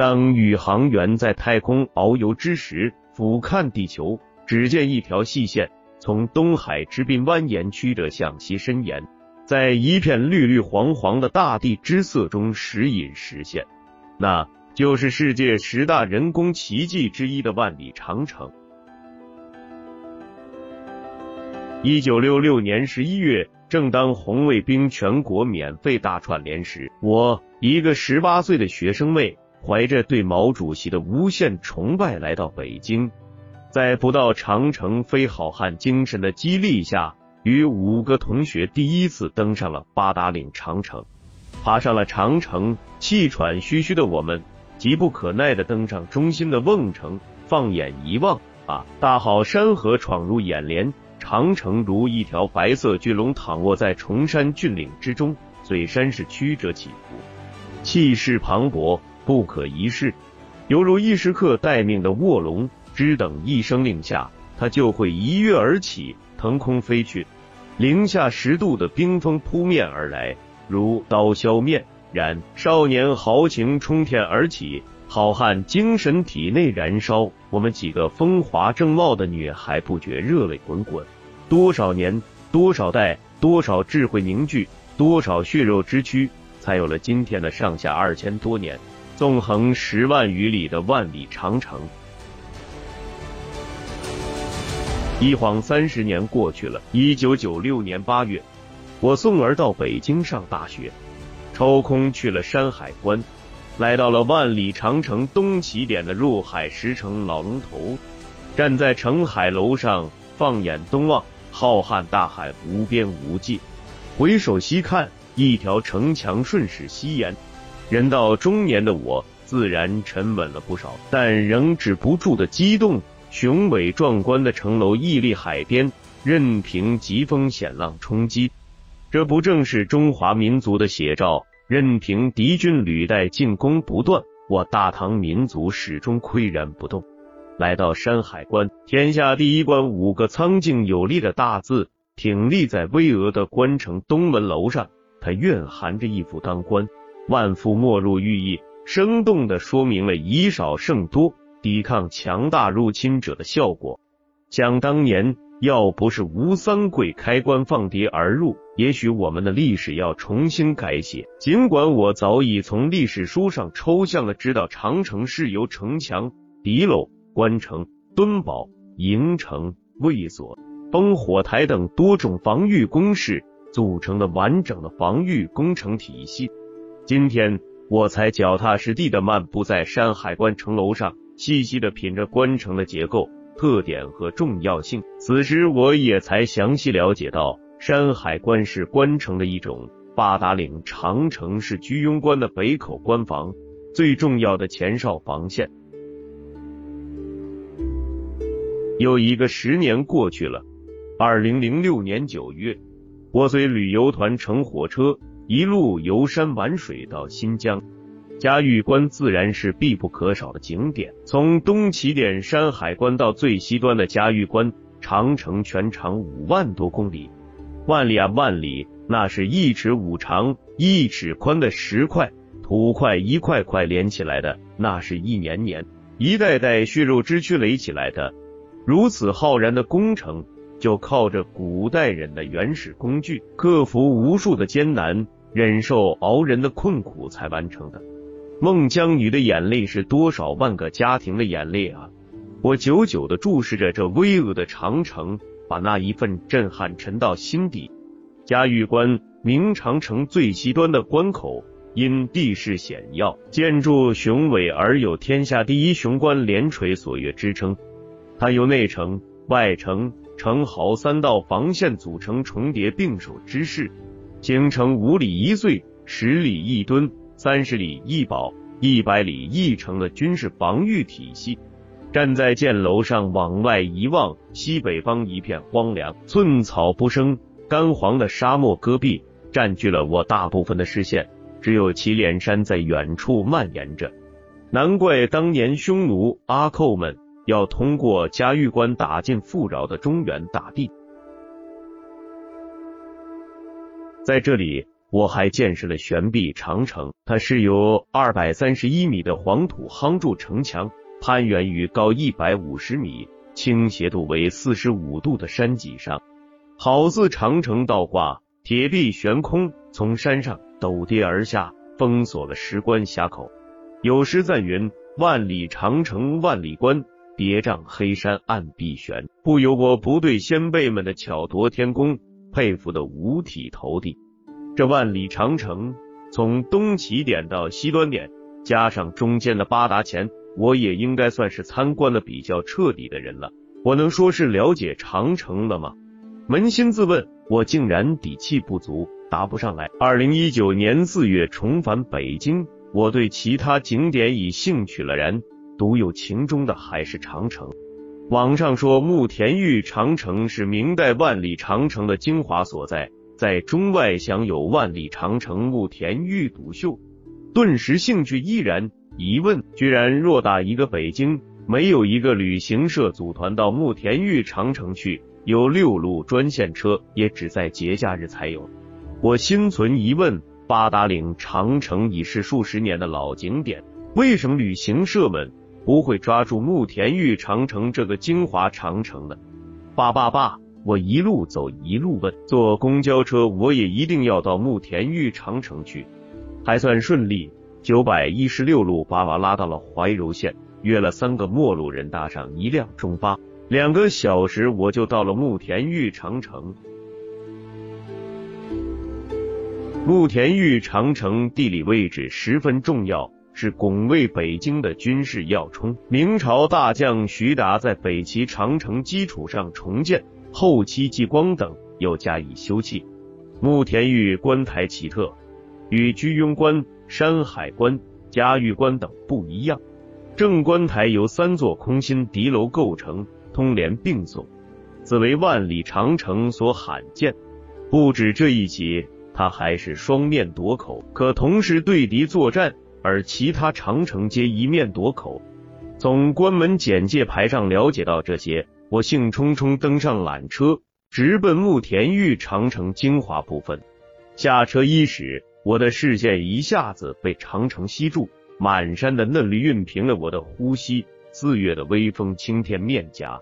当宇航员在太空遨游之时，俯瞰地球，只见一条细线从东海之滨蜿蜒曲折向西伸延，在一片绿绿黄黄的大地之色中时隐时现，那就是世界十大人工奇迹之一的万里长城。一九六六年十一月，正当红卫兵全国免费大串联时，我一个十八岁的学生妹。怀着对毛主席的无限崇拜来到北京，在不到长城非好汉精神的激励下，与五个同学第一次登上了八达岭长城。爬上了长城，气喘吁吁的我们，急不可耐的登上中心的瓮城。放眼一望，啊，大好山河闯入眼帘，长城如一条白色巨龙躺卧在崇山峻岭之中，嘴山势曲折起伏，气势磅礴。不可一世，犹如一时刻待命的卧龙，只等一声令下，它就会一跃而起，腾空飞去。零下十度的冰风扑面而来，如刀削面。然少年豪情冲天而起，好汉精神体内燃烧。我们几个风华正茂的女孩不觉热泪滚滚。多少年，多少代，多少智慧凝聚，多少血肉之躯，才有了今天的上下二千多年。纵横十万余里的万里长城，一晃三十年过去了。一九九六年八月，我送儿到北京上大学，抽空去了山海关，来到了万里长城东起点的入海石城老龙头，站在城海楼上，放眼东望，浩瀚大海无边无际，回首西看，一条城墙顺势西延。人到中年的我，自然沉稳了不少，但仍止不住的激动。雄伟壮观的城楼屹立海边，任凭疾风险浪冲击，这不正是中华民族的写照？任凭敌军履带进攻不断，我大唐民族始终岿然不动。来到山海关，天下第一关五个苍劲有力的大字挺立在巍峨的关城东门楼上，它蕴含着一副当关。万夫莫入寓意，生动的说明了以少胜多、抵抗强大入侵者的效果。想当年，要不是吴三桂开关放敌而入，也许我们的历史要重新改写。尽管我早已从历史书上抽象的知道，长城是由城墙、敌楼、关城、墩堡、营城、卫所、烽火台等多种防御工事组成的完整的防御工程体系。今天我才脚踏实地的漫步在山海关城楼上，细细的品着关城的结构、特点和重要性。此时我也才详细了解到，山海关是关城的一种，八达岭长城是居庸关的北口关防，最重要的前哨防线。又一个十年过去了，二零零六年九月，我随旅游团乘火车。一路游山玩水到新疆，嘉峪关自然是必不可少的景点。从东起点山海关到最西端的嘉峪关，长城全长五万多公里，万里啊万里，那是一尺五长、一尺宽的石块、土块一块块连起来的，那是一年年、一代代血肉之躯垒起来的。如此浩然的工程，就靠着古代人的原始工具，克服无数的艰难。忍受熬人的困苦才完成的。孟姜女的眼泪是多少万个家庭的眼泪啊！我久久的注视着这巍峨的长城，把那一份震撼沉到心底。嘉峪关，明长城最西端的关口，因地势险要，建筑雄伟而有“天下第一雄关连垂锁岳”之称。它由内城、外城、城壕三道防线组成，重叠并守之势。形成五里一岁、十里一墩、三十里一堡、一百里一城的军事防御体系。站在箭楼上往外一望，西北方一片荒凉，寸草不生，干黄的沙漠戈壁占据了我大部分的视线，只有祁连山在远处蔓延着。难怪当年匈奴阿寇们要通过嘉峪关打进富饶的中原大地。在这里，我还见识了悬臂长城，它是由二百三十一米的黄土夯筑城墙，攀援于高一百五十米、倾斜度为四十五度的山脊上，好似长城倒挂，铁壁悬空，从山上陡跌而下，封锁了石关峡口。有诗赞云：“万里长城万里关。”叠嶂黑山暗碧悬，不由我不对先辈们的巧夺天工佩服的五体投地。这万里长城从东起点到西端点，加上中间的八达前，我也应该算是参观的比较彻底的人了。我能说是了解长城了吗？扪心自问，我竟然底气不足，答不上来。二零一九年四月重返北京，我对其他景点已兴趣了然。独有情中的还是长城。网上说慕田峪长城是明代万里长城的精华所在，在中外享有万里长城慕田峪独秀，顿时兴趣依然。疑问居然偌大一个北京，没有一个旅行社组团到慕田峪长城去，有六路专线车，也只在节假日才有。我心存疑问：八达岭长城已是数十年的老景点，为什么旅行社们？不会抓住慕田峪长城这个精华长城的。爸爸爸，我一路走一路问，坐公交车我也一定要到慕田峪长城去。还算顺利，九百一十六路把我拉到了怀柔县，约了三个陌路人搭上一辆中巴，两个小时我就到了慕田峪长城。慕田峪长城地理位置十分重要。是拱卫北京的军事要冲。明朝大将徐达在北齐长城基础上重建，后期继光等又加以修葺。慕田峪关台奇特，与居庸关、山海关、嘉峪关等不一样。正关台由三座空心敌楼构成，通连并耸，此为万里长城所罕见。不止这一起，它还是双面夺口，可同时对敌作战。而其他长城皆一面垛口。从关门简介牌上了解到这些，我兴冲冲登上缆车，直奔慕田峪长城精华部分。下车伊始，我的视线一下子被长城吸住，满山的嫩绿熨平了我的呼吸。四月的微风轻添面颊，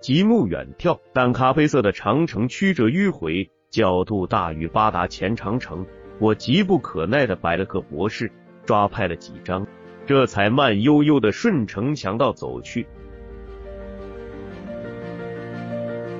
极目远眺，淡咖啡色的长城曲折迂回，角度大于八达前长城。我急不可耐的摆了个博士。抓拍了几张，这才慢悠悠的顺城墙道走去。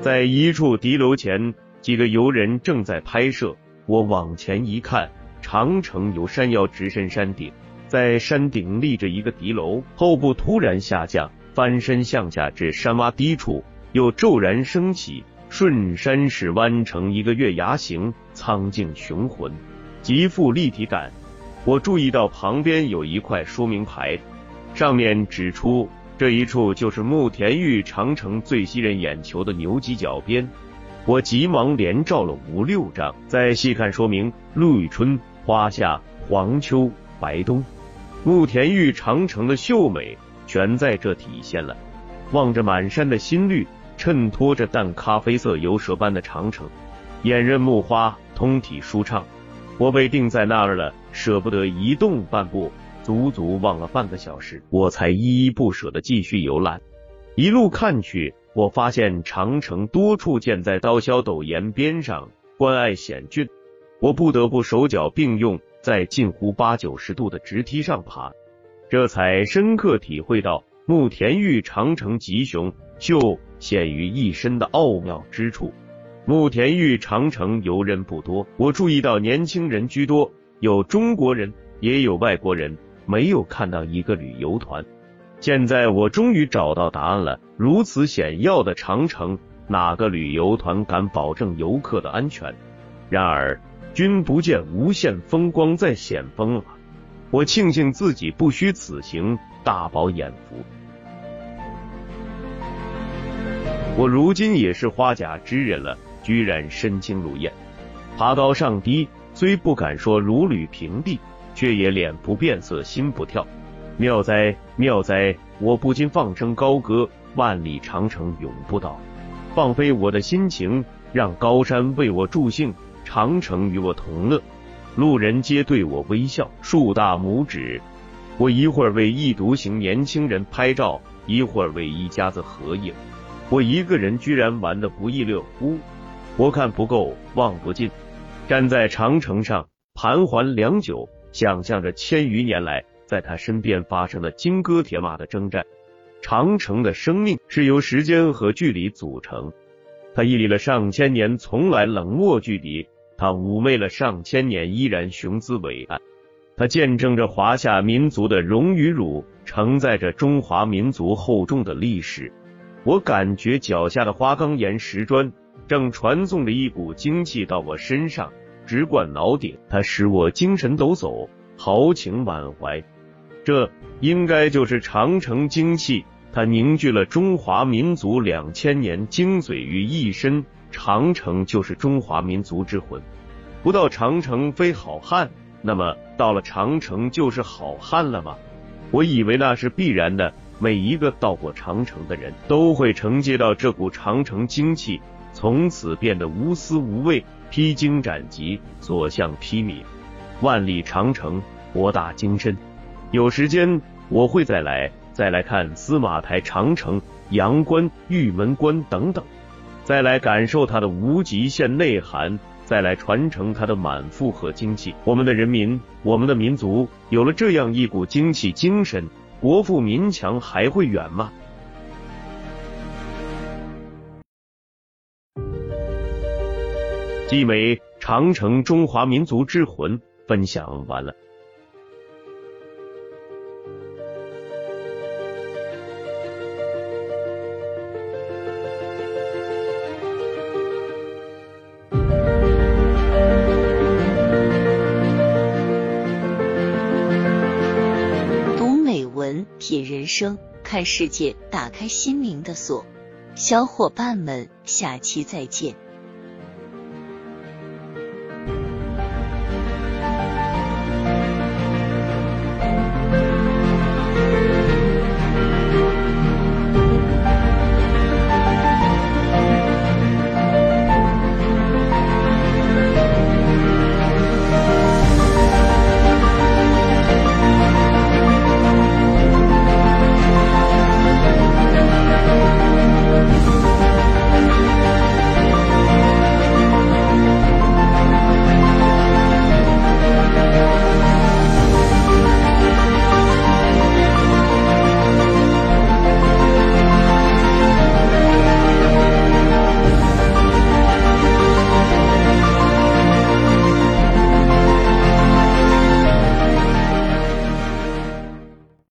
在一处敌楼前，几个游人正在拍摄。我往前一看，长城由山腰直伸山顶，在山顶立着一个敌楼，后部突然下降，翻身向下至山洼低处，又骤然升起，顺山势弯成一个月牙形，苍劲雄浑，极富立体感。我注意到旁边有一块说明牌，上面指出这一处就是慕田峪长城最吸人眼球的牛犄角边。我急忙连照了五六张，再细看说明：陆羽春、花夏、黄秋、白冬，慕田峪长城的秀美全在这体现了。望着满山的新绿，衬托着淡咖啡色游蛇般的长城，掩刃木花，通体舒畅。我被定在那儿了。舍不得移动半步，足足望了半个小时，我才依依不舍的继续游览。一路看去，我发现长城多处建在刀削陡岩边上，关隘险峻，我不得不手脚并用，在近乎八九十度的直梯上爬，这才深刻体会到慕田峪长城吉雄秀显于一身的奥妙之处。慕田峪长城游人不多，我注意到年轻人居多。有中国人，也有外国人，没有看到一个旅游团。现在我终于找到答案了：如此险要的长城，哪个旅游团敢保证游客的安全？然而，君不见无限风光在险峰啊！我庆幸自己不虚此行，大饱眼福。我如今也是花甲之人了，居然身轻如燕，爬高上低。虽不敢说如履平地，却也脸不变色心不跳。妙哉妙哉！我不禁放声高歌：万里长城永不倒，放飞我的心情，让高山为我助兴，长城与我同乐。路人皆对我微笑，竖大拇指。我一会儿为异独行年轻人拍照，一会儿为一家子合影。我一个人居然玩得不亦乐乎。我看不够，望不尽。站在长城上，盘桓良久，想象着千余年来在他身边发生的金戈铁马的征战。长城的生命是由时间和距离组成，它屹立了上千年，从来冷漠距离；它妩媚了上千年，依然雄姿伟岸。它见证着华夏民族的荣与辱，承载着中华民族厚重的历史。我感觉脚下的花岗岩石砖正传送着一股精气到我身上，直灌脑顶。它使我精神抖擞，豪情满怀。这应该就是长城精气。它凝聚了中华民族两千年精髓于一身。长城就是中华民族之魂。不到长城非好汉。那么到了长城就是好汉了吗？我以为那是必然的，每一个到过长城的人都会承接到这股长城精气，从此变得无私无畏、披荆斩棘、所向披靡。万里长城博大精深，有时间我会再来，再来看司马台长城、阳关、玉门关等等，再来感受它的无极限内涵。再来传承它的满腹和精气。我们的人民，我们的民族，有了这样一股精气精神，国富民强还会远吗？冀美长城，中华民族之魂，分享完了。读美文品人生，看世界，打开心灵的锁。小伙伴们，下期再见。